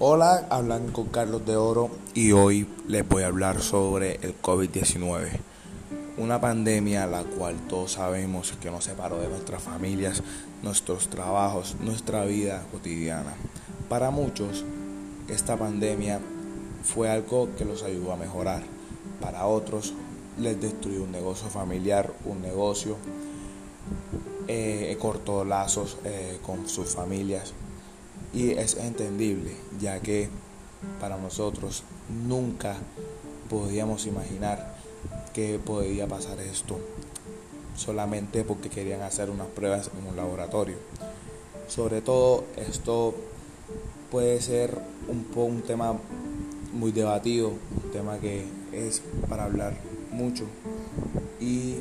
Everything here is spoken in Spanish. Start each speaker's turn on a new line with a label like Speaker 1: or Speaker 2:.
Speaker 1: Hola, hablan con Carlos de Oro y hoy les voy a hablar sobre el COVID-19. Una pandemia la cual todos sabemos que nos separó de nuestras familias, nuestros trabajos, nuestra vida cotidiana. Para muchos, esta pandemia fue algo que los ayudó a mejorar. Para otros, les destruyó un negocio familiar, un negocio, eh, cortó lazos eh, con sus familias y es entendible, ya que para nosotros nunca podíamos imaginar que podía pasar esto, solamente porque querían hacer unas pruebas en un laboratorio. Sobre todo esto puede ser un, un tema muy debatido, un tema que es para hablar mucho y